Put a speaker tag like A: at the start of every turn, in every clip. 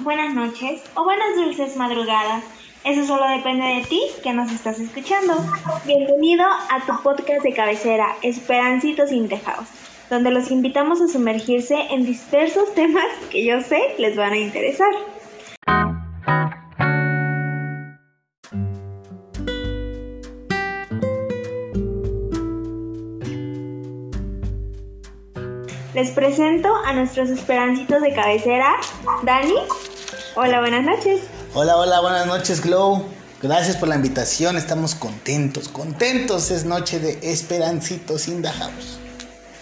A: buenas noches o buenas dulces madrugadas. Eso solo depende de ti que nos estás escuchando. Bienvenido a tu podcast de cabecera, Esperancitos sin Tejados, donde los invitamos a sumergirse en diversos temas que yo sé les van a interesar. Les presento a nuestros esperancitos de cabecera, Dani. Hola, buenas noches.
B: Hola, hola, buenas noches, Glow. Gracias por la invitación, estamos contentos, contentos. Es noche de Esperancitos in the house.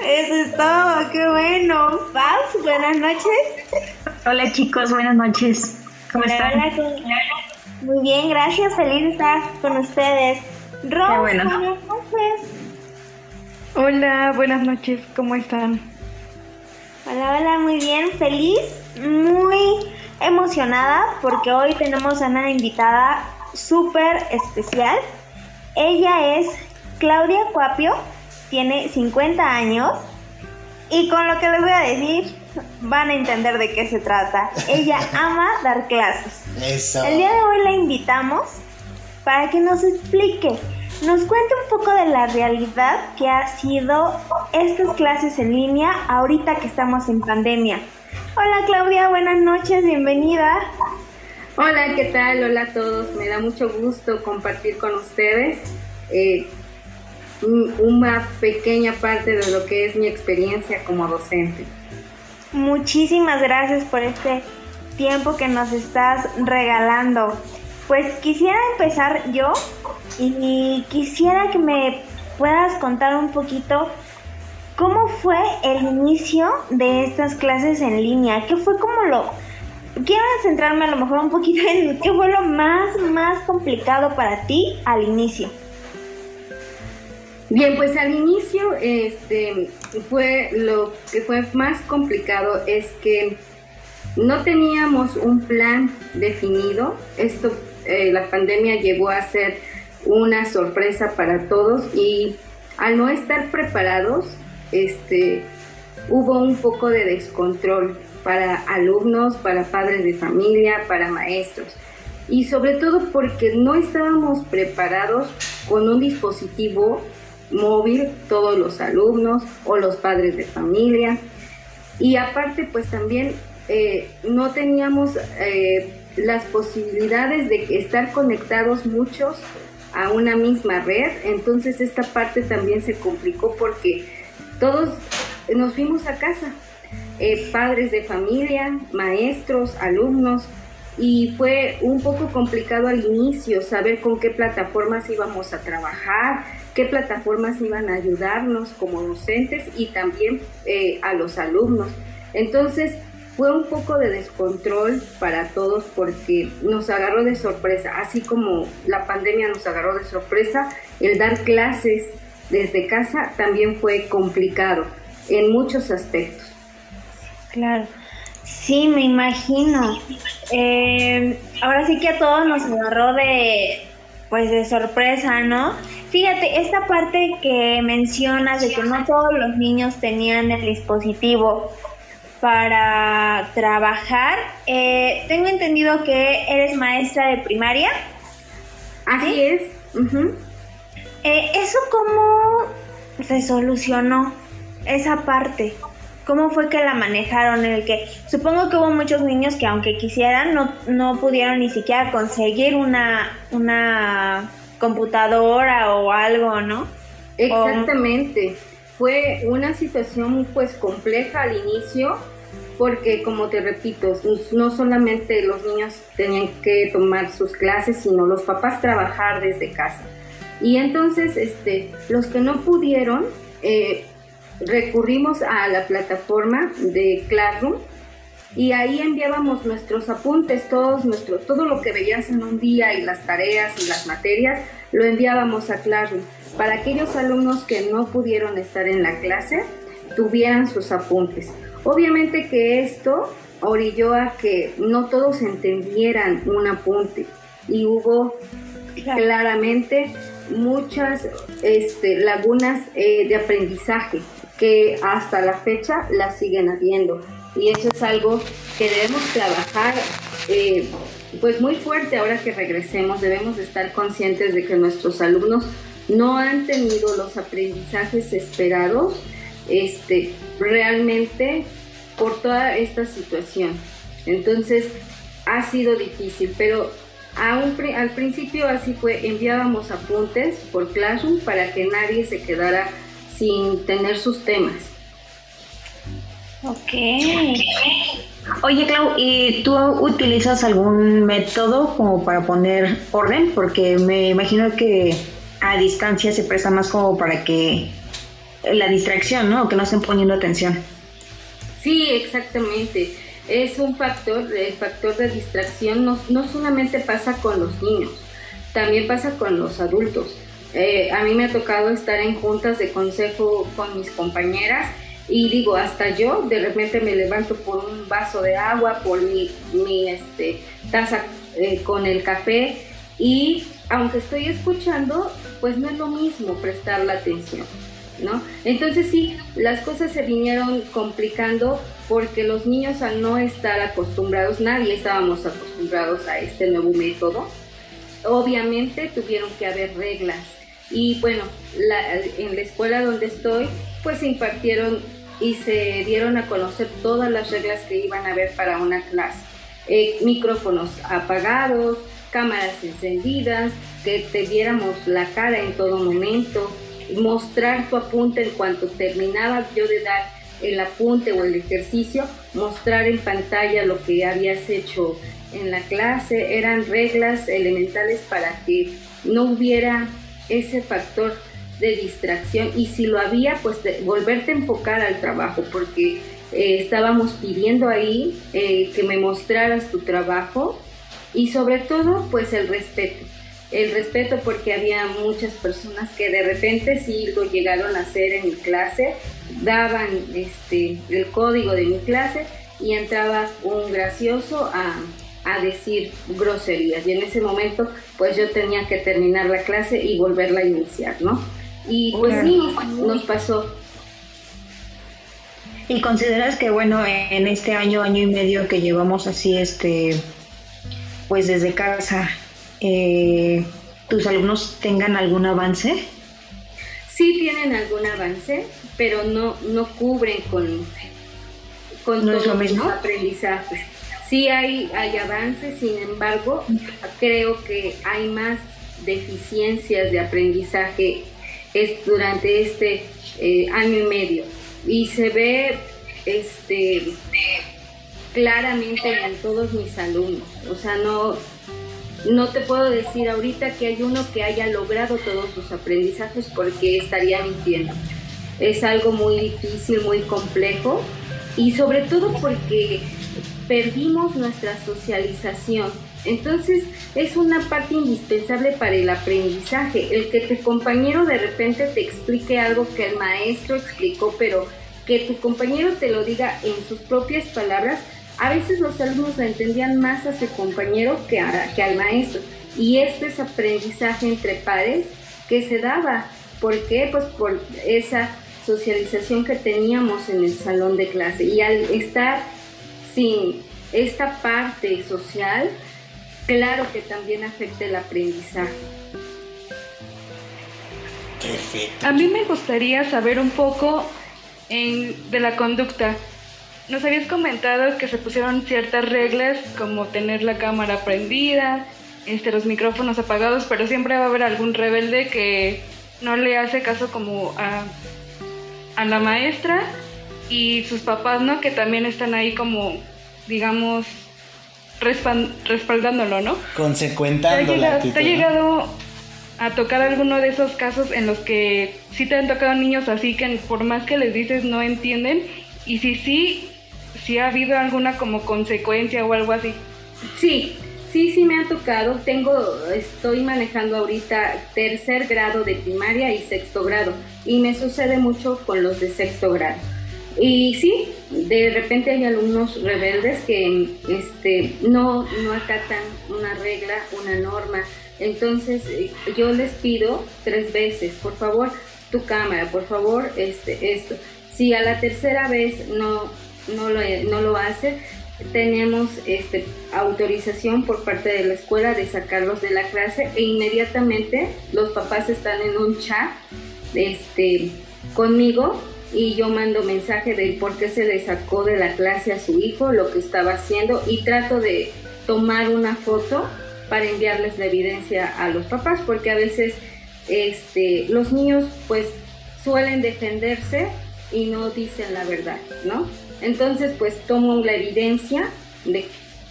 A: Eso es todo, qué bueno. Paz, buenas noches.
C: Hola chicos, buenas noches. ¿Cómo están?
A: Hola, Muy bien, gracias, feliz de estar con ustedes. Ros,
C: bueno.
A: buenas noches.
D: Hola, buenas noches, ¿cómo están?
A: Hola, hola, muy bien, feliz, muy emocionada porque hoy tenemos a una invitada súper especial. Ella es Claudia Cuapio, tiene 50 años y con lo que les voy a decir van a entender de qué se trata. Ella ama dar clases.
B: Eso.
A: El día de hoy la invitamos para que nos explique, nos cuente un poco de la realidad que ha sido estas clases en línea ahorita que estamos en pandemia. Hola Claudia, buenas noches, bienvenida.
E: Hola, ¿qué tal? Hola a todos. Me da mucho gusto compartir con ustedes eh, un- una pequeña parte de lo que es mi experiencia como docente.
A: Muchísimas gracias por este tiempo que nos estás regalando. Pues quisiera empezar yo y quisiera que me puedas contar un poquito cómo fue el inicio de estas clases en línea. ¿Qué fue como lo... Quiero centrarme a lo mejor un poquito en qué fue lo más, más complicado para ti al inicio.
E: Bien, pues al inicio este, fue lo que fue más complicado es que no teníamos un plan definido. Esto, eh, la pandemia llegó a ser una sorpresa para todos y al no estar preparados, este, hubo un poco de descontrol para alumnos, para padres de familia, para maestros. Y sobre todo porque no estábamos preparados con un dispositivo móvil, todos los alumnos o los padres de familia. Y aparte, pues también eh, no teníamos eh, las posibilidades de estar conectados muchos a una misma red, entonces esta parte también se complicó porque todos nos fuimos a casa, eh, padres de familia, maestros, alumnos, y fue un poco complicado al inicio saber con qué plataformas íbamos a trabajar, qué plataformas iban a ayudarnos como docentes y también eh, a los alumnos. Entonces fue un poco de descontrol para todos porque nos agarró de sorpresa, así como la pandemia nos agarró de sorpresa, el dar clases desde casa también fue complicado en muchos aspectos.
A: Claro. Sí, me imagino. Eh, ahora sí que a todos nos agarró de, pues, de sorpresa, ¿no? Fíjate, esta parte que mencionas de que no todos los niños tenían el dispositivo para trabajar, eh, tengo entendido que eres maestra de primaria.
E: Así
A: ¿Sí?
E: es.
A: Eh, ¿Eso cómo se solucionó? Esa parte. ¿Cómo fue que la manejaron? En el que supongo que hubo muchos niños que aunque quisieran no, no pudieron ni siquiera conseguir una, una computadora o algo, ¿no?
E: Exactamente. Fue una situación pues compleja al inicio porque como te repito, no solamente los niños tenían que tomar sus clases, sino los papás trabajar desde casa. Y entonces este, los que no pudieron, eh, recurrimos a la plataforma de Classroom y ahí enviábamos nuestros apuntes, todos nuestro, todo lo que veías en un día y las tareas y las materias, lo enviábamos a Classroom. Para aquellos alumnos que no pudieron estar en la clase, tuvieran sus apuntes. Obviamente que esto orilló a que no todos entendieran un apunte y hubo claramente muchas este, lagunas eh, de aprendizaje que hasta la fecha las siguen habiendo. Y eso es algo que debemos trabajar eh, pues muy fuerte ahora que regresemos. Debemos estar conscientes de que nuestros alumnos no han tenido los aprendizajes esperados este, realmente por toda esta situación. Entonces, ha sido difícil, pero al principio así fue, enviábamos apuntes por Classroom para que nadie se quedara sin tener sus temas.
A: Ok.
C: Oye, Clau, ¿y tú utilizas algún método como para poner orden? Porque me imagino que a distancia se presta más como para que la distracción, ¿no? Que no estén poniendo atención.
E: Sí, exactamente. Es un factor, el factor de distracción no, no solamente pasa con los niños, también pasa con los adultos. Eh, a mí me ha tocado estar en juntas de consejo con mis compañeras y digo, hasta yo de repente me levanto por un vaso de agua, por mi, mi este, taza eh, con el café y aunque estoy escuchando, pues no es lo mismo prestar la atención, ¿no? Entonces sí, las cosas se vinieron complicando porque los niños al no estar acostumbrados, nadie estábamos acostumbrados a este nuevo método, obviamente tuvieron que haber reglas. Y bueno, en la escuela donde estoy, pues se impartieron y se dieron a conocer todas las reglas que iban a haber para una clase. Eh, micrófonos apagados, cámaras encendidas, que te viéramos la cara en todo momento, mostrar tu apunte en cuanto terminaba yo de dar el apunte o el ejercicio, mostrar en pantalla lo que habías hecho en la clase, eran reglas elementales para que no hubiera ese factor de distracción. Y si lo había, pues volverte a enfocar al trabajo, porque eh, estábamos pidiendo ahí eh, que me mostraras tu trabajo y sobre todo, pues el respeto. El respeto porque había muchas personas que de repente sí lo llegaron a hacer en mi clase, daban este, el código de mi clase y entraba un gracioso a, a decir groserías. Y en ese momento, pues yo tenía que terminar la clase y volverla a iniciar, ¿no? Y pues sí, nos pasó.
C: ¿Y consideras que, bueno, en este año, año y medio que llevamos así, este, pues desde casa, eh, tus alumnos tengan algún avance?
E: Sí tienen algún avance, pero no, no cubren con, con
C: ¿No
E: todos
C: mismo?
E: los aprendizajes. Sí hay, hay avances, sin embargo, creo que hay más deficiencias de aprendizaje es durante este eh, año y medio y se ve este claramente en todos mis alumnos. O sea no no te puedo decir ahorita que hay uno que haya logrado todos sus aprendizajes porque estaría mintiendo. Es algo muy difícil muy complejo y sobre todo porque perdimos nuestra socialización. Entonces es una parte indispensable para el aprendizaje, el que tu compañero de repente te explique algo que el maestro explicó, pero que tu compañero te lo diga en sus propias palabras, a veces los alumnos lo entendían más a su compañero que, que al maestro. Y este es aprendizaje entre pares que se daba. ¿Por qué? Pues por esa socialización que teníamos en el salón de clase. Y al estar sin esta parte social, claro que también afecta el aprendizaje.
B: Perfecto.
D: A mí me gustaría saber un poco en- de la conducta. Nos habías comentado que se pusieron ciertas reglas como tener la cámara prendida, este, los micrófonos apagados, pero siempre va a haber algún rebelde que no le hace caso como a, a la maestra y sus papás, ¿no? Que también están ahí como, digamos, respaldándolo, ¿no? ¿Te ha,
B: Consecuentando
D: llegado, te ha llegado a tocar alguno de esos casos en los que sí te han tocado niños así que por más que les dices no entienden? Y si sí, si ha habido alguna como consecuencia o algo así.
E: Sí, sí, sí me ha tocado. Tengo, estoy manejando ahorita tercer grado de primaria y sexto grado. Y me sucede mucho con los de sexto grado. Y sí, de repente hay alumnos rebeldes que este, no, no acatan una regla, una norma. Entonces eh, yo les pido tres veces, por favor, tu cámara, por favor, este, esto. Si a la tercera vez no, no lo, no lo hace, tenemos este, autorización por parte de la escuela de sacarlos de la clase e inmediatamente los papás están en un chat este, conmigo y yo mando mensaje de por qué se le sacó de la clase a su hijo, lo que estaba haciendo y trato de tomar una foto para enviarles la evidencia a los papás porque a veces este, los niños pues suelen defenderse y no dicen la verdad, ¿no? Entonces pues tomo la evidencia de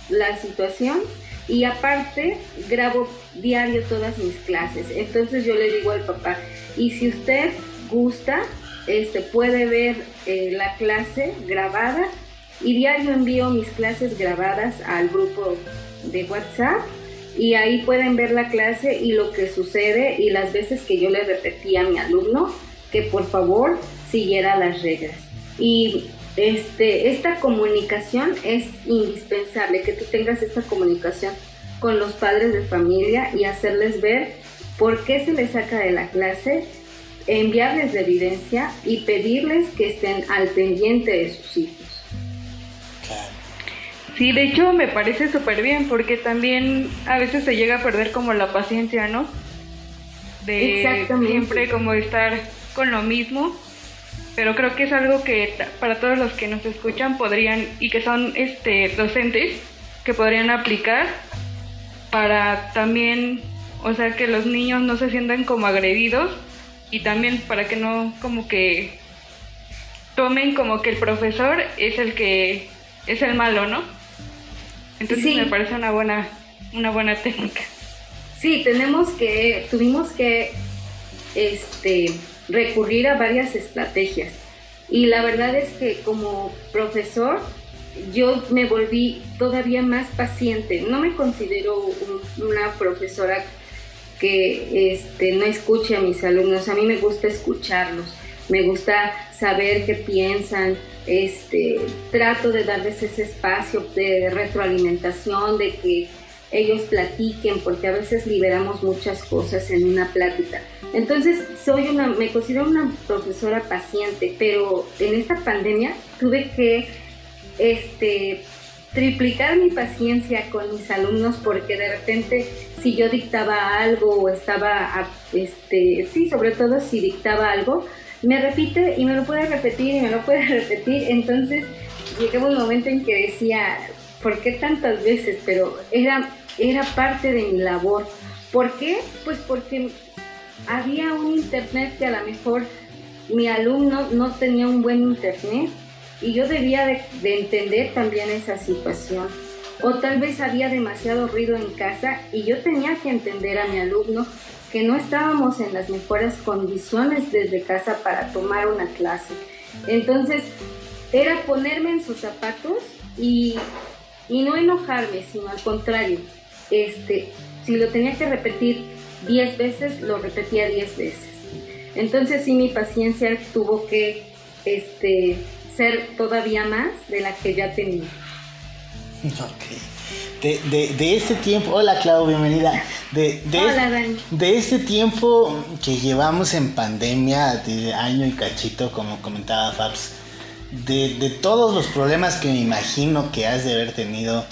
E: la situación y aparte grabo diario todas mis clases. Entonces yo le digo al papá, y si usted gusta, este, puede ver eh, la clase grabada y diario envío mis clases grabadas al grupo de WhatsApp y ahí pueden ver la clase y lo que sucede y las veces que yo le repetí a mi alumno que por favor siguiera las reglas. Y este, esta comunicación es indispensable, que tú tengas esta comunicación con los padres de familia y hacerles ver por qué se les saca de la clase, enviarles la evidencia y pedirles que estén al pendiente de sus hijos.
D: Sí, de hecho me parece súper bien porque también a veces se llega a perder como la paciencia, ¿no? De siempre como estar con lo mismo, pero creo que es algo que para todos los que nos escuchan podrían y que son este docentes que podrían aplicar para también, o sea, que los niños no se sientan como agredidos y también para que no como que tomen como que el profesor es el que es el malo, ¿no? Entonces me parece una buena, una buena técnica.
E: Sí, tenemos que, tuvimos que este, recurrir a varias estrategias. Y la verdad es que como profesor yo me volví todavía más paciente. No me considero una profesora que este, no escuche a mis alumnos. A mí me gusta escucharlos. Me gusta saber qué piensan, este, trato de darles ese espacio de retroalimentación, de que ellos platiquen, porque a veces liberamos muchas cosas en una plática. Entonces, soy una, me considero una profesora paciente, pero en esta pandemia tuve que este, triplicar mi paciencia con mis alumnos porque de repente si yo dictaba algo o estaba, este, sí, sobre todo si dictaba algo, me repite y me lo puede repetir y me lo puede repetir. Entonces llegaba un momento en que decía, ¿por qué tantas veces? Pero era, era parte de mi labor. ¿Por qué? Pues porque había un internet que a lo mejor mi alumno no tenía un buen internet y yo debía de, de entender también esa situación. O tal vez había demasiado ruido en casa y yo tenía que entender a mi alumno que no estábamos en las mejores condiciones desde casa para tomar una clase. Entonces, era ponerme en sus zapatos y, no enojarme, sino al contrario, este, si lo tenía que repetir 10 veces, lo repetía 10 veces. Entonces sí mi paciencia tuvo que este, ser todavía más de la que ya tenía.
B: de, de, de este tiempo, hola Clau, bienvenida. De, de,
E: hola, Dani.
B: de este tiempo que llevamos en pandemia, de año y cachito, como comentaba Fabs, de, todos los problemas que me imagino que has de haber tenido,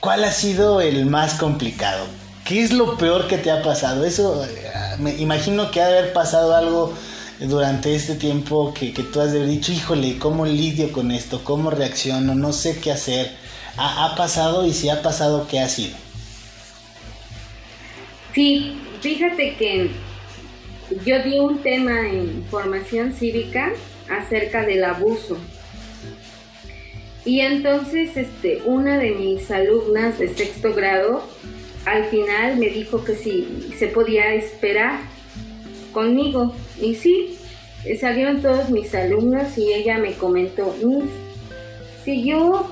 B: ¿cuál ha sido el más complicado? ¿Qué es lo peor que te ha pasado? Eso, eh, me imagino que ha de haber pasado algo durante este tiempo que, que tú has de haber dicho, híjole, ¿cómo lidio con esto? ¿Cómo reacciono? No sé qué hacer ha, pasado y si ha pasado, ¿qué ha sido?
E: Sí, fíjate que yo di un tema en formación cívica acerca del abuso. Y entonces este, una de mis alumnas de sexto grado al final me dijo que si se podía esperar conmigo. Y sí, salieron todos mis alumnos y ella me comentó, si yo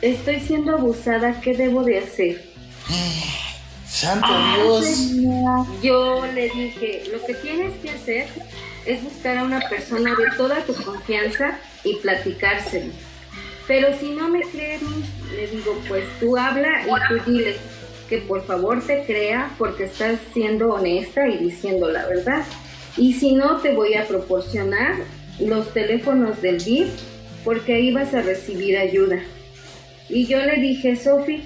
E: estoy siendo abusada, ¿qué debo de hacer?
B: Santo Dios.
E: Yo le dije, lo que tienes que hacer es buscar a una persona de toda tu confianza y platicárselo. Pero si no me crees, le digo, pues tú habla y tú dile que por favor te crea porque estás siendo honesta y diciendo la verdad. Y si no, te voy a proporcionar los teléfonos del DIF porque ahí vas a recibir ayuda. Y yo le dije, Sofi,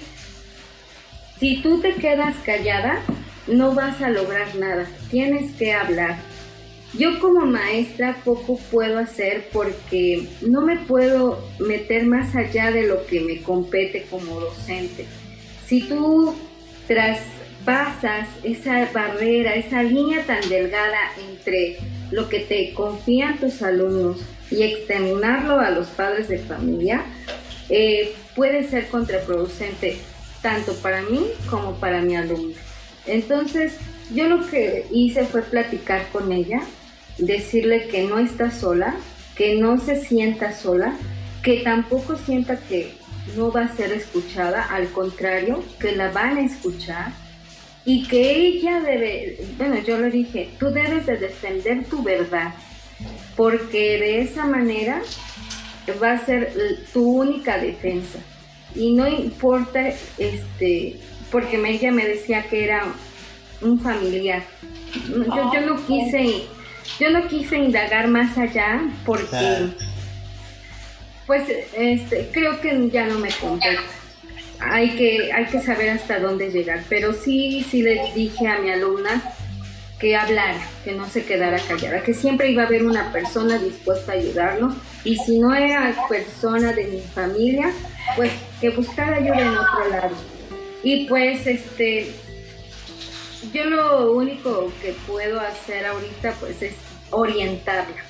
E: si tú te quedas callada, no vas a lograr nada, tienes que hablar. Yo como maestra poco puedo hacer porque no me puedo meter más allá de lo que me compete como docente. Si tú traspasas esa barrera, esa línea tan delgada entre lo que te confían tus alumnos y externarlo a los padres de familia, eh, puede ser contraproducente tanto para mí como para mi alumno. Entonces, yo lo que hice fue platicar con ella, decirle que no está sola, que no se sienta sola, que tampoco sienta que no va a ser escuchada, al contrario, que la van a escuchar y que ella debe, bueno, yo le dije, tú debes de defender tu verdad, porque de esa manera va a ser tu única defensa. Y no importa, este, porque ella me decía que era un familiar. Yo, yo no quise, yo no quise indagar más allá porque, pues, este, creo que ya no me compete. Hay que, hay que saber hasta dónde llegar. Pero sí, sí le dije a mi alumna que hablara, que no se quedara callada, que siempre iba a haber una persona dispuesta a ayudarnos y si no era persona de mi familia, pues que buscara ayuda en otro lado. Y pues este, yo lo único que puedo hacer ahorita pues es orientarla.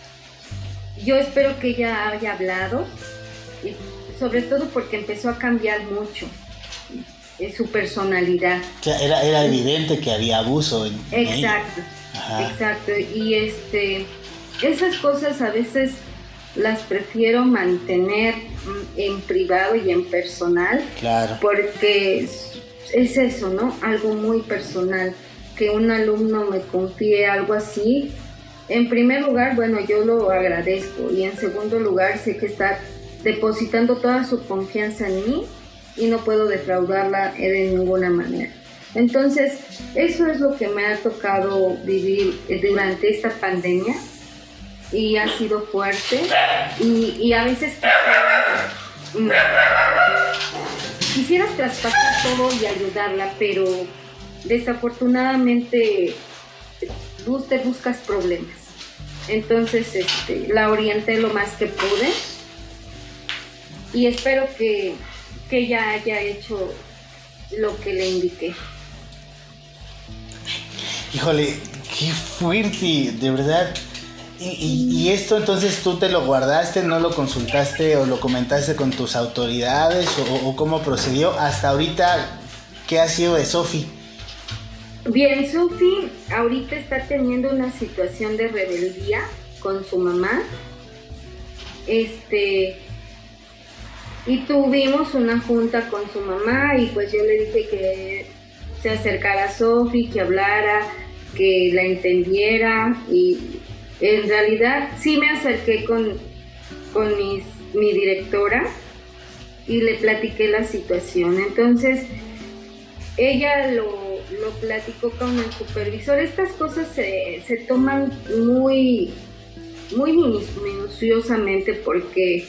E: Yo espero que ella haya hablado, y sobre todo porque empezó a cambiar mucho su personalidad.
B: era, era evidente que había abuso. En,
E: exacto, exacto. Y este, esas cosas a veces las prefiero mantener en privado y en personal.
B: Claro.
E: Porque es, es eso, ¿no? Algo muy personal. Que un alumno me confíe algo así. En primer lugar, bueno, yo lo agradezco. Y en segundo lugar, sé que está depositando toda su confianza en mí y no puedo defraudarla de ninguna manera. Entonces, eso es lo que me ha tocado vivir durante esta pandemia y ha sido fuerte y, a veces quisieras, traspasar todo y ayudarla, pero desafortunadamente usted buscas problemas. Entonces, este, la orienté lo más que pude y espero que que ella haya hecho lo que le indiqué.
B: Híjole, qué fuerte, de verdad. Y, esto entonces tú te lo guardaste, no lo consultaste o lo comentaste con tus autoridades o, cómo procedió hasta ahorita, ¿qué ha sido de Sofi?
E: Bien, Sofi ahorita está teniendo una situación de rebeldía con su mamá. Este, y tuvimos una junta con su mamá y pues yo le dije que se acercara a Sofi, que hablara, que la entendiera y en realidad sí me acerqué con, con mi directora y le platiqué la situación. Entonces ella lo, lo platicó con el supervisor. Estas cosas se, se toman muy, muy minuciosamente porque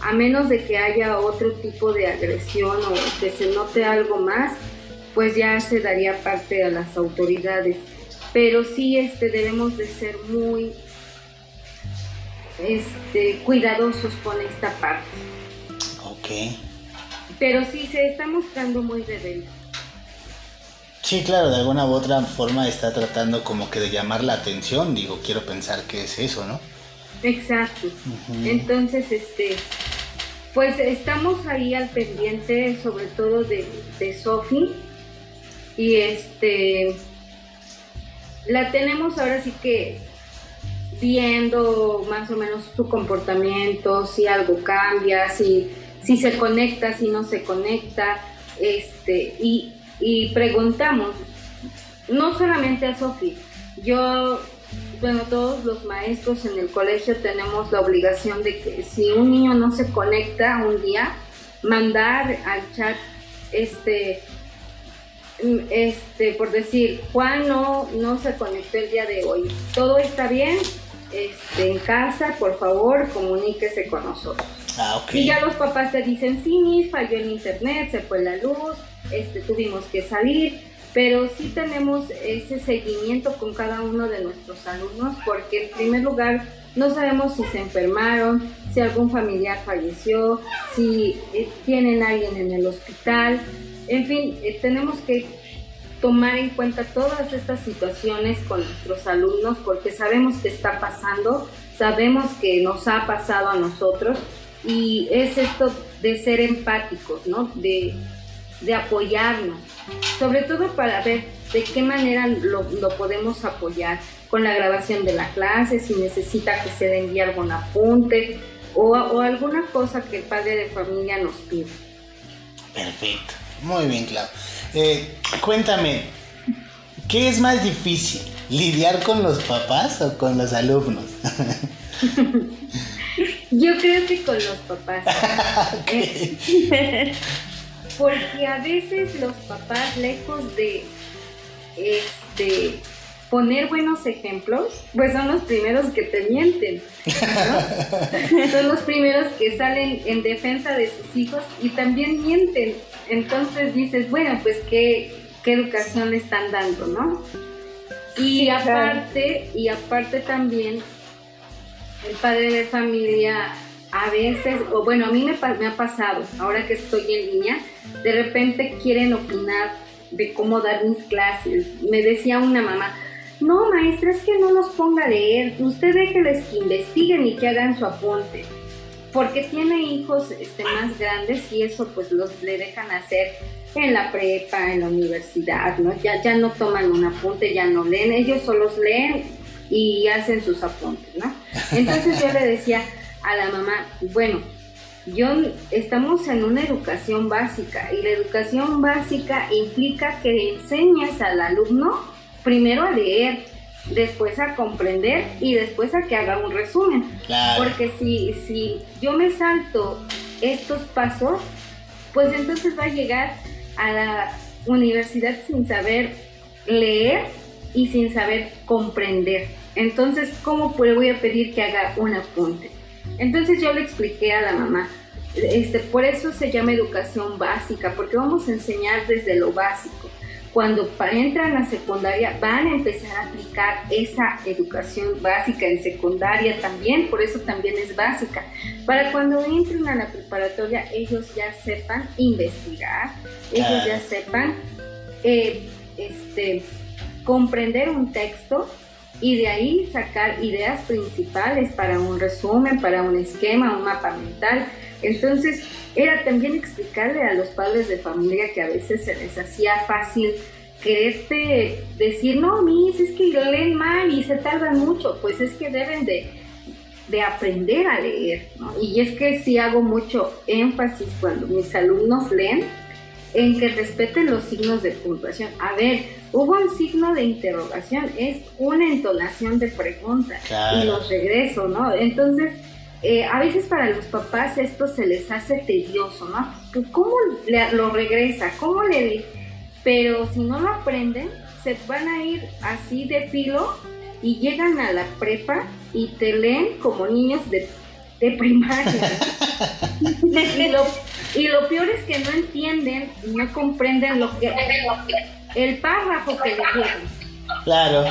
E: a menos de que haya otro tipo de agresión o que se note algo más, pues ya se daría parte a las autoridades. Pero sí este, debemos de ser muy este, cuidadosos con esta parte.
B: Ok.
E: Pero sí se está mostrando muy rebelde.
B: Sí, claro, de alguna u otra forma está tratando como que de llamar la atención, digo, quiero pensar que es eso, ¿no?
E: Exacto. Entonces, este, pues estamos ahí al pendiente, sobre todo de, de Sofi. Y este, la tenemos ahora sí que viendo más o menos su comportamiento, si algo cambia, si, si se conecta, si no se conecta, este, y, y preguntamos, no solamente a Sofi, yo bueno, todos los maestros en el colegio tenemos la obligación de que si un niño no se conecta un día, mandar al chat este este por decir Juan no no se conectó el día de hoy todo está bien este, en casa, por favor, comuníquese con nosotros.
B: Ah,
E: Y ya los papás te dicen, sí, mis, falló el internet, se fue la luz, este, tuvimos que salir, pero sí tenemos ese seguimiento con cada uno de nuestros alumnos porque en primer lugar no sabemos si se enfermaron, si algún familiar falleció, si eh, tienen alguien en el hospital, en fin, eh, tenemos que tomar en cuenta todas estas situaciones con nuestros alumnos porque sabemos que está pasando, sabemos que nos ha pasado a nosotros y es esto de ser empáticos, ¿no? De, apoyarnos, sobre todo para ver de qué manera lo, podemos apoyar con la grabación de la clase, si necesita que se le envíe algún apunte o, o alguna cosa que el padre de familia nos pida.
B: Perfecto, muy bien, Clau. Eh, cuéntame, ¿qué es más difícil? ¿Lidiar con los papás o con los alumnos?
E: Yo creo que con los papás. Porque a veces los papás, lejos de este poner buenos ejemplos, pues son los primeros que te mienten. son los primeros que salen en defensa de sus hijos y también mienten. Entonces dices, bueno, pues qué, qué educación le están dando, ¿no? Y aparte, y aparte también el padre de familia a veces, o bueno, a mí me, me, ha pasado, ahora que estoy en línea, de repente quieren opinar de cómo dar mis clases. Me decía una mamá, no maestra, es que no los ponga a leer, usted déjeles que investiguen y que hagan su apunte. Porque tiene hijos este, más grandes y eso pues los le dejan hacer en la prepa, en la universidad, ¿no? Ya, ya no toman un apunte, ya no leen, ellos solo leen y hacen sus apuntes, ¿no? Entonces yo le decía a la mamá, bueno, yo estamos en una educación básica y la educación básica implica que enseñes al alumno primero a leer, después a comprender y después a que haga un resumen. Porque si, si yo me salto estos pasos, pues entonces va a llegar a la universidad sin saber leer y sin saber comprender. Entonces, ¿cómo voy a pedir que haga un apunte? Entonces yo le expliqué a la mamá, este, por eso se llama educación básica, porque vamos a enseñar desde lo básico. Cuando entran a secundaria van a empezar a aplicar esa educación básica en secundaria también, por eso también es básica. Para cuando entren a la preparatoria ellos ya sepan investigar, ellos ya sepan eh, este, comprender un texto y de ahí sacar ideas principales para un resumen, para un esquema, un mapa mental. Entonces, era también explicarle a los padres de familia que a veces se les hacía fácil quererte decir, no, mis, es que leen mal y se tardan mucho, pues es que deben de, de aprender a leer, ¿no? Y es que sí hago mucho énfasis cuando mis alumnos leen, en que respeten los signos de puntuación. A ver, hubo un signo de interrogación, es una entonación de pregunta y los regreso, ¿no? Entonces, eh, a veces para los papás esto se les hace tedioso, ¿no? ¿Cómo lo regresa? ¿Cómo le...? Pero si no lo aprenden, se van a ir así de filo y llegan a la prepa y te leen como niños de, de primaria. y lo y lo peor es que no entienden, no comprenden lo que el párrafo que le dieron.
B: Claro.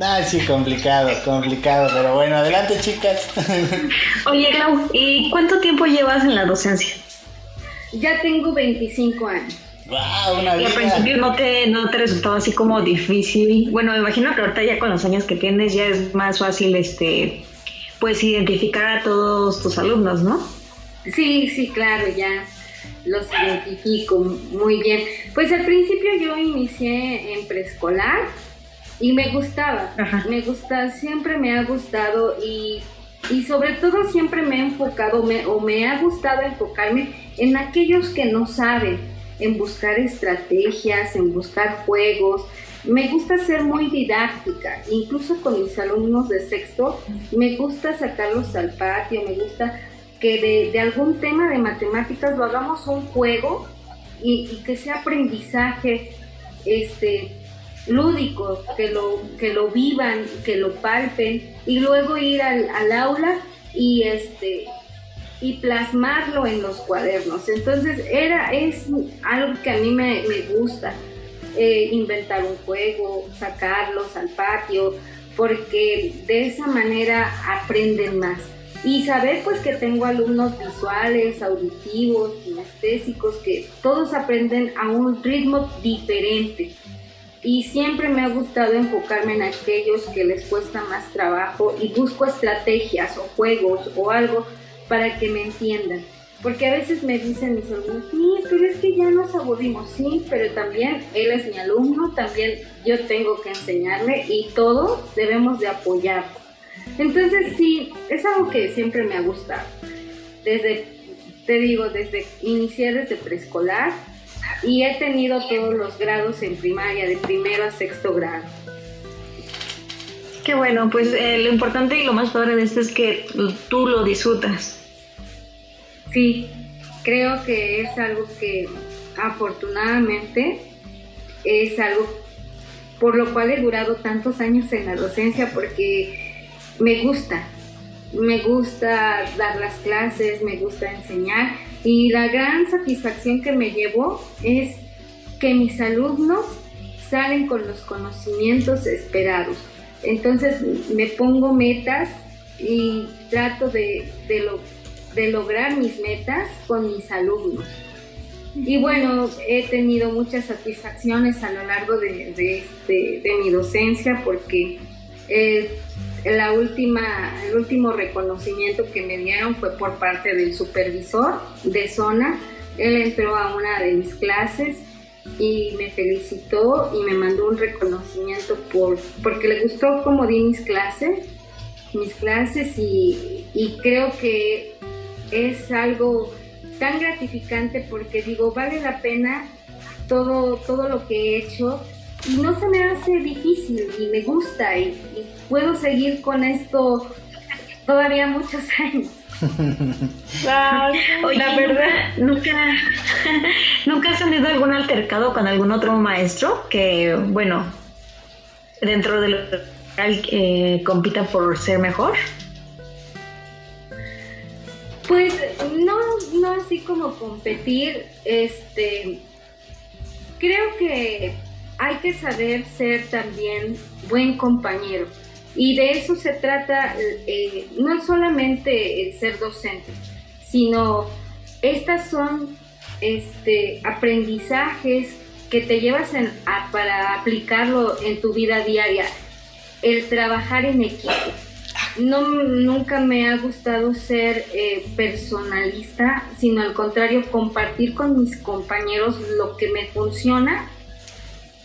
B: Ah, sí, complicado, complicado, pero bueno, adelante chicas.
C: Oye, Clau, ¿y cuánto tiempo llevas en la docencia?
E: Ya tengo 25 años.
B: Wow, una y
C: al principio no te, no te resultaba así como difícil. Bueno, me imagino que ahorita ya con los años que tienes ya es más fácil este pues identificar a todos tus alumnos, ¿no?
E: Sí, sí, claro, ya los identifico muy bien. Pues al principio yo inicié en preescolar y me gustaba, me gusta, siempre me ha gustado y, y sobre todo siempre me he enfocado me, o me ha gustado enfocarme en aquellos que no saben, en buscar estrategias, en buscar juegos. Me gusta ser muy didáctica, incluso con mis alumnos de sexto, me gusta sacarlos al patio, me gusta que de, algún tema de matemáticas lo hagamos un juego y, que sea aprendizaje este, lúdico, que lo, que lo vivan, que lo palpen y luego ir al, aula y este y plasmarlo en los cuadernos. Entonces era, es algo que a mí me, me gusta, eh, inventar un juego, sacarlos al patio, porque de esa manera aprenden más. Y saber pues que tengo alumnos visuales, auditivos, kinestésicos, que todos aprenden a un ritmo diferente. Y siempre me ha gustado enfocarme en aquellos que les cuesta más trabajo y busco estrategias o juegos o algo para que me entiendan. Porque a veces me dicen mis alumnos, sí, pero es que ya nos aburrimos, sí, pero también él es mi alumno, también yo tengo que enseñarle y todos debemos de apoyar. Entonces sí, es algo que siempre me ha gustado. Desde, te digo, desde inicié desde preescolar y he tenido todos los grados en primaria, de primero a sexto grado.
C: Qué bueno, pues eh, lo importante y lo más padre de esto es que tú lo disfrutas.
E: Sí, creo que es algo que afortunadamente es algo por lo cual he durado tantos años en la docencia porque me gusta, me gusta dar las clases, me gusta enseñar y la gran satisfacción que me llevo es que mis alumnos salen con los conocimientos esperados. Entonces me pongo metas y trato de, de, lo, de lograr mis metas con mis alumnos. Y bueno, he tenido muchas satisfacciones a lo largo de, de, este, de mi docencia porque eh, el último reconocimiento que me dieron fue por parte del supervisor de zona. Él entró a una de mis clases y me felicitó y me mandó un reconocimiento por, porque le gustó cómo di mis clases, mis clases y, y creo que es algo tan gratificante porque digo, vale la pena todo, todo lo que he hecho y no se me hace difícil y me gusta y, y puedo seguir con esto todavía muchos años.
C: Oye, la verdad, nunca, nunca has tenido algún altercado con algún otro maestro que, bueno, dentro de lo que compita por ser mejor.
E: Pues no, no así como competir, este, creo que hay que saber ser también buen compañero. Y de eso se trata eh, no solamente el ser docente, sino estas son este, aprendizajes que te llevas a, para aplicarlo en tu vida diaria, el trabajar en equipo. No, nunca me ha gustado ser eh, personalista, sino al contrario, compartir con mis compañeros lo que me funciona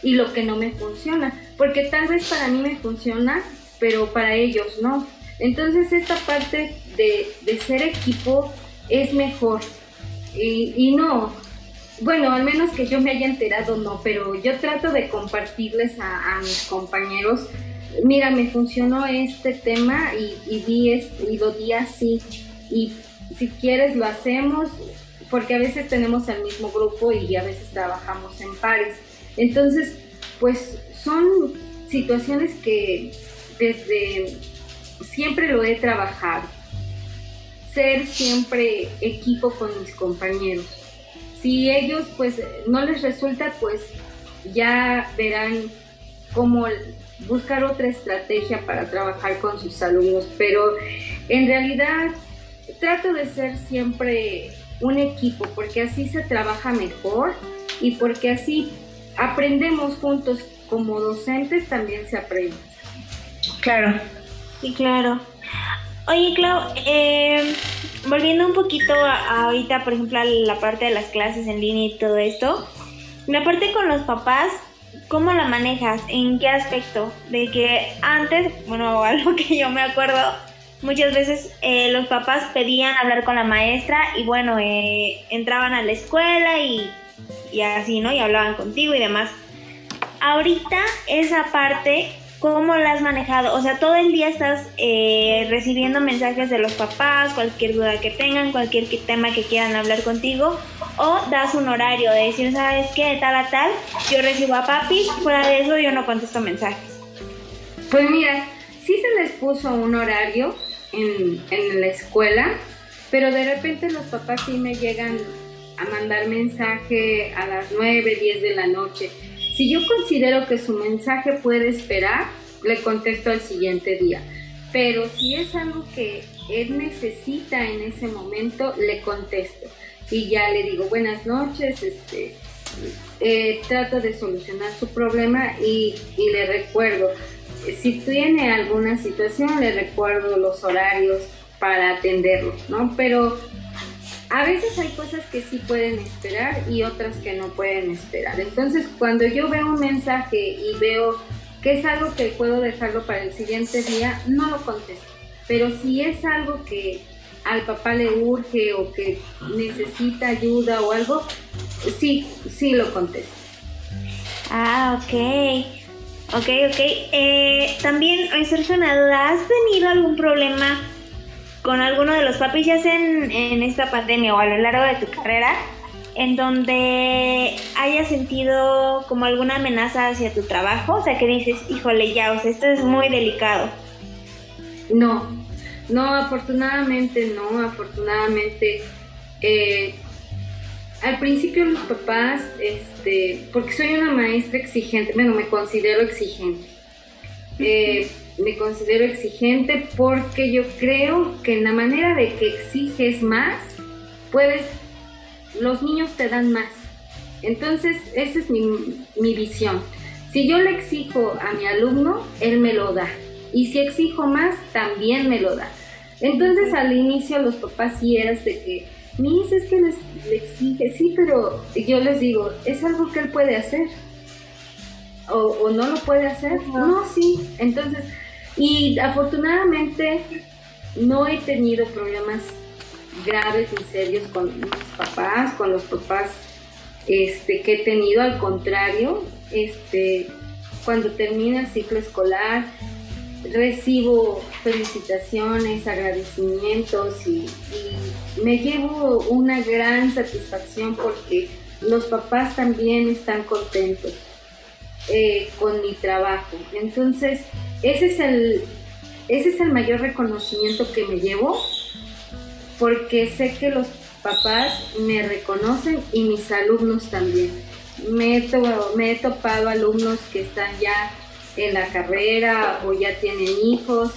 E: y lo que no me funciona. Porque tal vez para mí me funciona, pero para ellos no. Entonces esta parte de, de ser equipo es mejor. Y, no, bueno, al menos que yo me haya enterado, no, pero yo trato de compartirles a, mis compañeros mira, me funcionó este tema y, y, di y lo di así. Y si quieres lo hacemos, porque a veces tenemos el mismo grupo y a veces trabajamos en pares. Entonces, pues son situaciones que desde siempre lo he trabajado. Ser siempre equipo con mis compañeros. Si ellos pues no les resulta, pues ya verán cómo buscar otra estrategia para trabajar con sus alumnos, pero en realidad trato de ser siempre un equipo porque así se trabaja mejor y porque así aprendemos juntos como docentes también se aprende.
C: Claro.
A: Sí, claro. Oye, Clau, eh, volviendo un poquito a, ahorita, por ejemplo, a la parte de las clases en línea y todo esto, la parte con los papás, ¿Cómo la manejas? ¿En qué aspecto? De que antes, bueno, algo que yo me acuerdo, muchas veces eh, los papás pedían hablar con la maestra y bueno, eh, entraban a la escuela y, y así, ¿no? Y hablaban contigo y demás. Ahorita esa parte ¿Cómo la has manejado? O sea, todo el día estás eh, recibiendo mensajes de los papás, cualquier duda que tengan, cualquier tema que quieran hablar contigo, o das un horario de decir, ¿sabes qué? Tal a tal, yo recibo a papi, fuera de eso yo no contesto mensajes.
E: Pues mira, sí se les puso un horario en, en la escuela, pero de repente los papás sí me llegan a mandar mensaje a las 9, 10 de la noche si yo considero que su mensaje puede esperar, le contesto al siguiente día. Pero si es algo que él necesita en ese momento, le contesto. Y ya le digo buenas noches, este, eh, trato de solucionar su problema y, y le recuerdo. Si tiene alguna situación, le recuerdo los horarios para atenderlo, ¿no? Pero a veces hay cosas que sí pueden esperar y otras que no pueden esperar. Entonces, cuando yo veo un mensaje y veo que es algo que puedo dejarlo para el siguiente día, no lo contesto. Pero si es algo que al papá le urge o que necesita ayuda o algo, sí, sí lo contesto.
A: Ah, ok. Ok, ok. Eh, también, Sergio, ¿has tenido algún problema con alguno de los papis, ya sea en, esta pandemia o a lo largo de tu carrera, en donde hayas sentido como alguna amenaza hacia tu trabajo? O sea, que dices, híjole, ya, o sea, esto es muy delicado.
E: No, no, afortunadamente no, afortunadamente. Eh, al principio los papás, este, porque soy una maestra exigente, bueno, me considero exigente. Eh, me considero exigente porque yo creo que en la manera de que exiges más, puedes, los niños te dan más. Entonces, esa es mi, mi visión. Si yo le exijo a mi alumno, él me lo da. Y si exijo más, también me lo da. Entonces, al inicio los papás sí eras de que, mis es que les, le exige, sí, pero yo les digo, es algo que él puede hacer. O, o no lo puede hacer. No, sí. Entonces, y afortunadamente no he tenido problemas graves ni serios con mis papás, con los papás este, que he tenido, al contrario, este, cuando termina el ciclo escolar, recibo felicitaciones, agradecimientos y, me llevo una gran satisfacción porque los papás también están contentos eh, con mi trabajo. Entonces, ese es el, ese es el mayor reconocimiento que me llevo, porque sé que los papás me reconocen y mis alumnos también. Me he, topado alumnos que están ya en la carrera o ya tienen hijos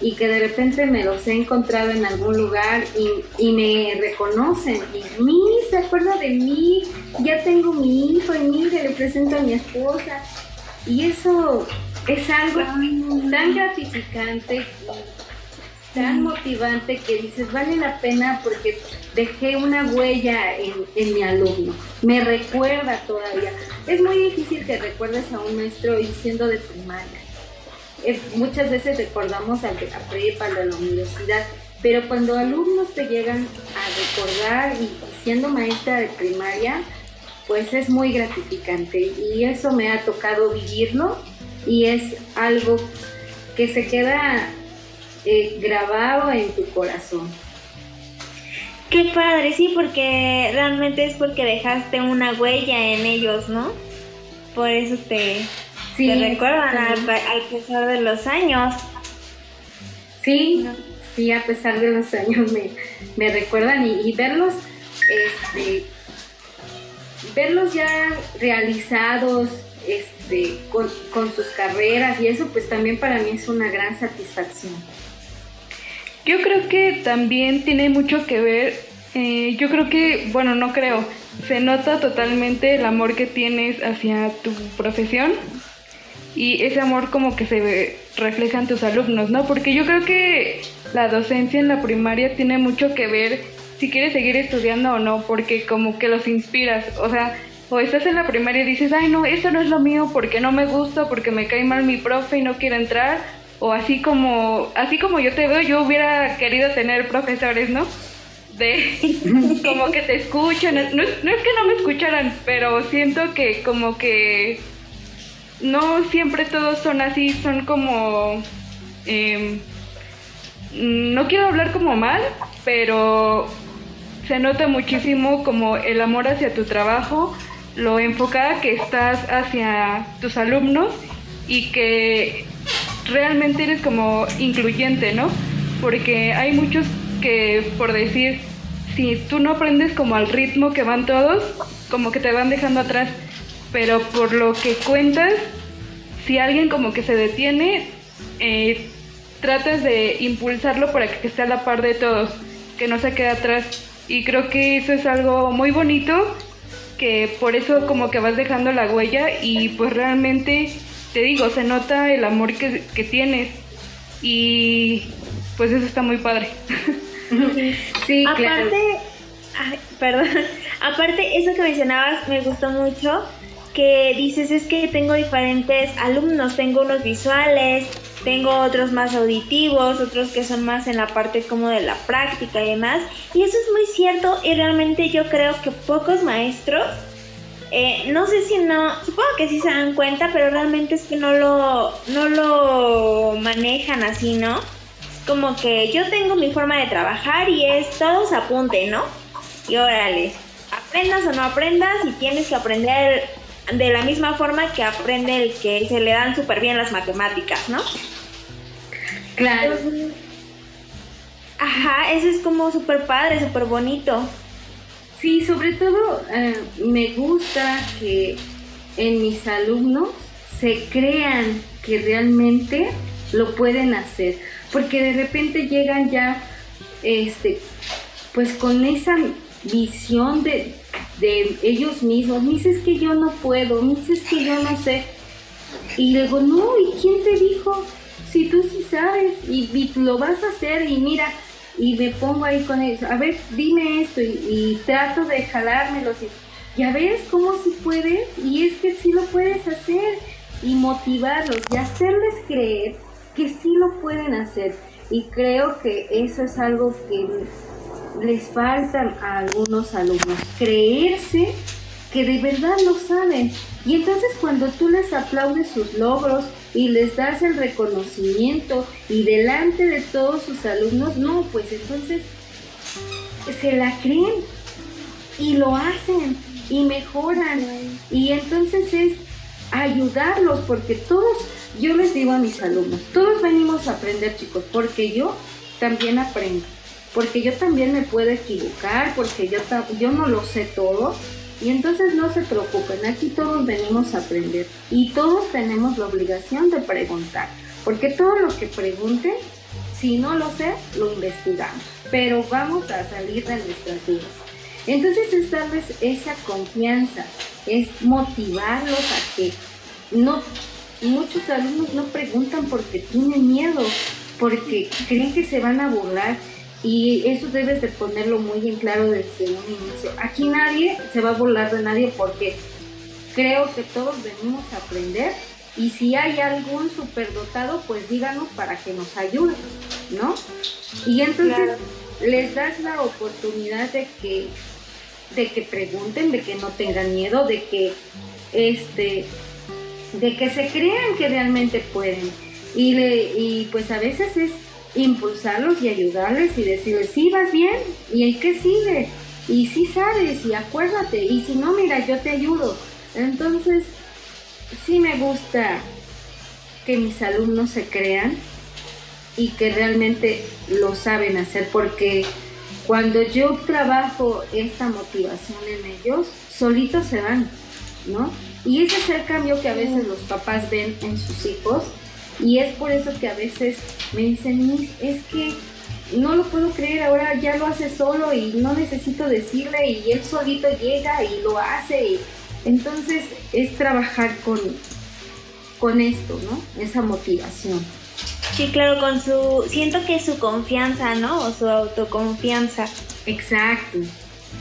E: y que de repente me los he encontrado en algún lugar y, me reconocen y mí se acuerda de mí, ya tengo mi hijo y mire, le presento a mi esposa y eso es algo tan gratificante tan motivante que dices, vale la pena porque dejé una huella en, mi alumno, me recuerda todavía. Es muy difícil que recuerdes a un maestro siendo de primaria. muchas veces recordamos al de la prepa, la universidad, pero cuando alumnos te llegan a recordar y siendo maestra de primaria, pues es muy gratificante y eso me ha tocado vivirlo y es algo que se queda eh, grabado en tu corazón.
A: Qué padre, sí, porque realmente es porque dejaste una huella en ellos, ¿no? Por eso te, recuerdan al, pesar de los años.
E: Sí, sí, a pesar de los años me, recuerdan y, y verlos, este, verlos ya realizados, este, con, sus carreras y eso pues también para mí es una gran satisfacción.
D: Yo creo que también tiene mucho que ver, eh, yo creo que, bueno, no creo, se nota totalmente el amor que tienes hacia tu profesión y ese amor como que se refleja en tus alumnos, ¿no? Porque yo creo que la docencia en la primaria tiene mucho que ver si quieres seguir estudiando o no, porque como que los inspiras, o sea, o estás en la primaria y dices, ay no, eso no es lo mío porque no me gusta, porque me cae mal mi profe y no quiero entrar, o así como, así como yo te veo, yo hubiera querido tener profesores, ¿no? De como que te escuchan, no es, no es que no me escucharan, pero siento que como que no siempre todos son así, son como... Em, no quiero hablar como mal, pero se nota muchísimo como el amor hacia tu trabajo, lo enfocada que estás hacia tus alumnos y que realmente eres como incluyente, ¿no? Porque hay muchos que, por decir, si tú no aprendes como al ritmo que van todos, como que te van dejando atrás, pero por lo que cuentas, si alguien como que se detiene, eh, tratas de impulsarlo para que esté a la par de todos, que no se quede atrás. Y creo que eso es algo muy bonito, que por eso como que vas dejando la huella y pues realmente, te digo, se nota el amor que, que tienes y pues eso está muy padre.
A: sí, Aparte, perdón, aparte eso que mencionabas me gustó mucho, que dices es que tengo diferentes alumnos, tengo unos visuales, tengo otros más auditivos, otros que son más en la parte como de la práctica y demás. Y eso es muy cierto y realmente yo creo que pocos maestros, eh, no sé si no, supongo que sí se dan cuenta, pero realmente es que no lo, no lo manejan así, ¿no? Es como que yo tengo mi forma de trabajar y es todos apunten, ¿no? Y órale, aprendas o no aprendas y tienes que aprender de la misma forma que aprende el que se le dan súper bien las matemáticas, ¿no?
E: Claro.
A: Ajá, eso es como súper padre, súper bonito.
E: Sí, sobre todo eh, me gusta que en mis alumnos se crean que realmente lo pueden hacer, porque de repente llegan ya, este, pues con esa visión de, de ellos mismos, me dices que yo no puedo, me dices que yo no sé, y luego, no, ¿y quién te dijo? Si tú sí sabes y, lo vas a hacer y mira, y me pongo ahí con ellos, a ver, dime esto y, trato de jalármelos y ya ves cómo si puedes y es que sí lo puedes hacer y motivarlos y hacerles creer que sí lo pueden hacer y creo que eso es algo que les falta a algunos alumnos, creerse que de verdad lo saben y entonces cuando tú les aplaudes sus logros y les das el reconocimiento y delante de todos sus alumnos, no, pues entonces se la creen y lo hacen y mejoran. Y entonces es ayudarlos porque todos, yo les digo a mis alumnos, todos venimos a aprender chicos, porque yo también aprendo, porque yo también me puedo equivocar, porque yo, yo no lo sé todo y entonces no se preocupen, aquí todos venimos a aprender y todos tenemos la obligación de preguntar, porque todo lo que pregunten, si no lo sé, lo investigamos, pero vamos a salir de nuestras dudas. Entonces es darles esa confianza, es motivarlos a que no, muchos alumnos no preguntan porque tienen miedo, porque creen que se van a burlar y eso debes de ponerlo muy en claro desde un inicio. Aquí nadie se va a burlar de nadie porque creo que todos venimos a aprender y si hay algún superdotado, pues díganos para que nos ayude, ¿no? Y entonces les das la oportunidad de que, de que pregunten, de que no tengan miedo, de que este de que se crean que realmente pueden. Y, le, y pues a veces es impulsarlos y ayudarles y decirles, sí, vas bien, y el que sigue, y sí sabes, y acuérdate, y si no, mira, yo te ayudo. Entonces, sí me gusta que mis alumnos se crean y que realmente lo saben hacer, porque cuando yo trabajo esta motivación en ellos, solitos se van, ¿no? Y ese es el cambio que a veces los papás ven en sus hijos y es por eso que a veces me dicen, es que no lo puedo creer, ahora ya lo hace solo y no necesito decirle y él solito llega y lo hace. entonces es trabajar con, con esto, ¿no? Esa motivación.
A: Sí, claro, con su, siento que su confianza, ¿no? O su autoconfianza.
E: Exacto.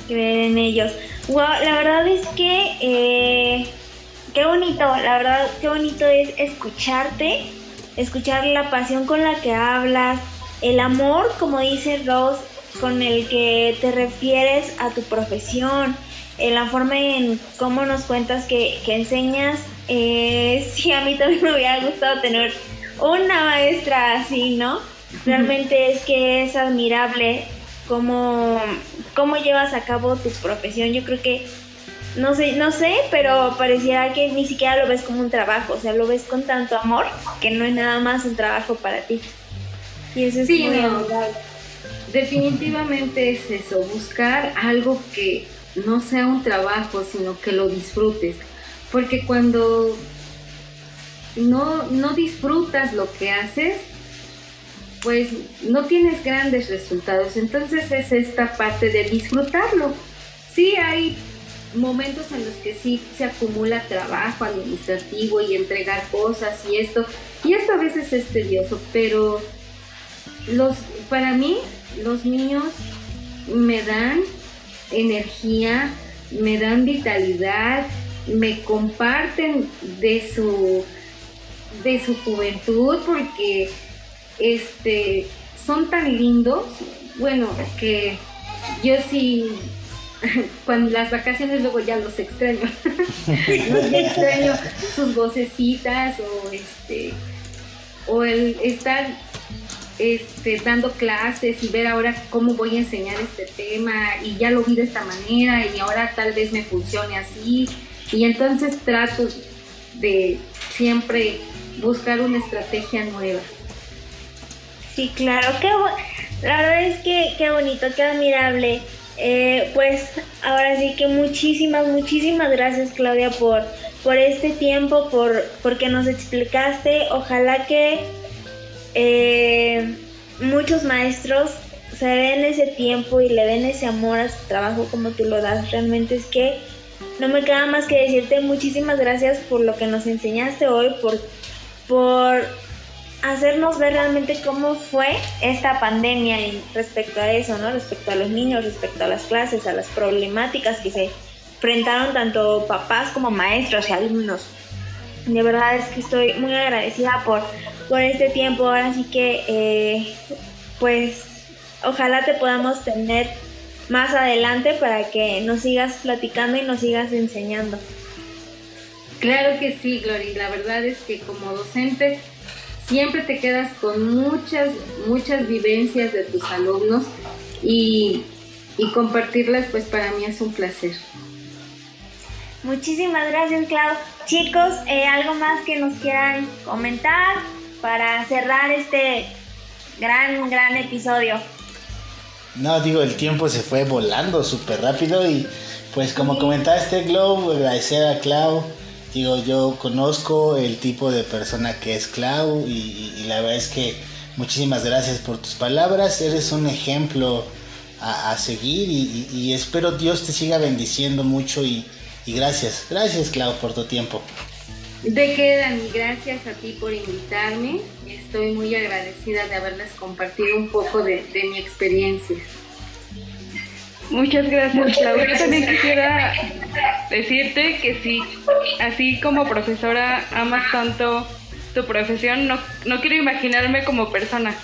A: Creer en ellos. Wow, la verdad es que, eh, qué bonito, la verdad, qué bonito es escucharte escuchar la pasión con la que hablas, el amor, como dice Rose, con el que te refieres a tu profesión en la forma en cómo nos cuentas que, que enseñas. Eh, sí, a mí también me hubiera gustado tener una maestra así, ¿no? Realmente es que es admirable cómo, cómo llevas a cabo tu profesión. Yo creo que, no sé, no sé, pero pareciera que ni siquiera lo ves como un trabajo, o sea, lo ves con tanto amor que no es nada más un trabajo para ti. Y eso es
E: Sí,
A: muy
E: no.
A: admirable.
E: Definitivamente es eso, buscar algo que no sea un trabajo, sino que lo disfrutes. Porque cuando no, no disfrutas lo que haces, pues no tienes grandes resultados. Entonces es esta parte de disfrutarlo. Sí hay momentos en los que sí se acumula trabajo administrativo y entregar cosas y esto, y esto a veces es tedioso, pero los, para mí los niños me dan energía, me dan vitalidad, me comparten de su de su juventud porque este son tan lindos, bueno, que yo sí cuando las vacaciones luego ya los extraño. los extraño sus vocecitas o este o el estar este, dando clases y ver ahora cómo voy a enseñar este tema y ya lo vi de esta manera y ahora tal vez me funcione así y entonces trato de siempre buscar una estrategia nueva.
A: Sí, claro, qué la verdad es que qué bonito, qué admirable. Eh, pues ahora sí que muchísimas, muchísimas gracias Claudia por, por este tiempo, por porque nos explicaste. Ojalá que eh, muchos maestros se den ese tiempo y le den ese amor a su trabajo como tú lo das. Realmente es que no me queda más que decirte muchísimas gracias por lo que nos enseñaste hoy, por, por hacernos ver realmente cómo fue esta pandemia respecto a eso, ¿no? Respecto a los niños, respecto a las clases, a las problemáticas que se enfrentaron tanto papás como maestros y alumnos. De verdad es que estoy muy agradecida por, por este tiempo. Ahora sí que, eh, pues, ojalá te podamos tener más adelante para que nos sigas platicando y nos sigas enseñando.
E: Claro que sí, Glory. La verdad es que como docente siempre te quedas con muchas, muchas vivencias de tus alumnos y, y compartirlas pues para mí es un placer.
A: Muchísimas gracias, Clau. Chicos, eh, ¿algo más que nos quieran comentar para cerrar este gran, gran episodio?
B: No, digo, el tiempo se fue volando súper rápido y pues como comentaste, Glow, agradecer a Clau. Digo, yo conozco el tipo de persona que es Clau y, la verdad es que muchísimas gracias por tus palabras. Eres un ejemplo a, seguir y, espero Dios te siga bendiciendo mucho y, gracias. Gracias, Clau, por tu tiempo.
E: De qué, Dani, gracias a ti por invitarme. Estoy muy agradecida de haberles compartido un poco de mi experiencia.
D: Muchas gracias, Clau. Yo también quisiera decirte que si así como profesora amas tanto tu profesión, no, no quiero imaginarme como persona.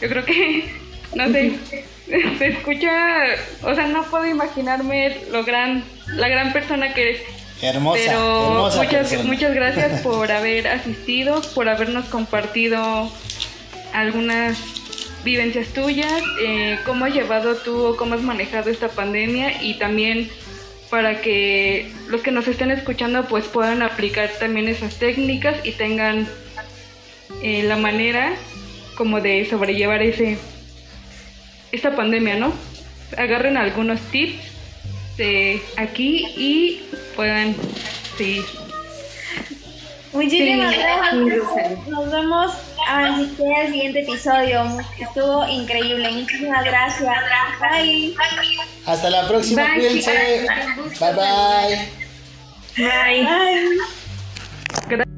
D: Yo creo que, no sé, se escucha, o sea, no puedo imaginarme lo gran, la gran persona que eres.
B: Hermosa,
D: Pero
B: hermosa
D: muchas,
B: persona.
D: muchas gracias por haber asistido, por habernos compartido algunas vivencias tuyas, eh, cómo has llevado tú o cómo has manejado esta pandemia y también para que los que nos estén escuchando pues puedan aplicar también esas técnicas y tengan eh, la manera como de sobrellevar ese esta pandemia, ¿no? Agarren algunos tips de aquí y puedan seguir.
A: Muchísimas
E: Sí,
A: gracias. Nos vemos así que en el siguiente episodio. Estuvo increíble. Muchísimas gracias. Bye.
B: Hasta la próxima,
E: Bye,
B: cuídense. Bye bye.
A: Bye.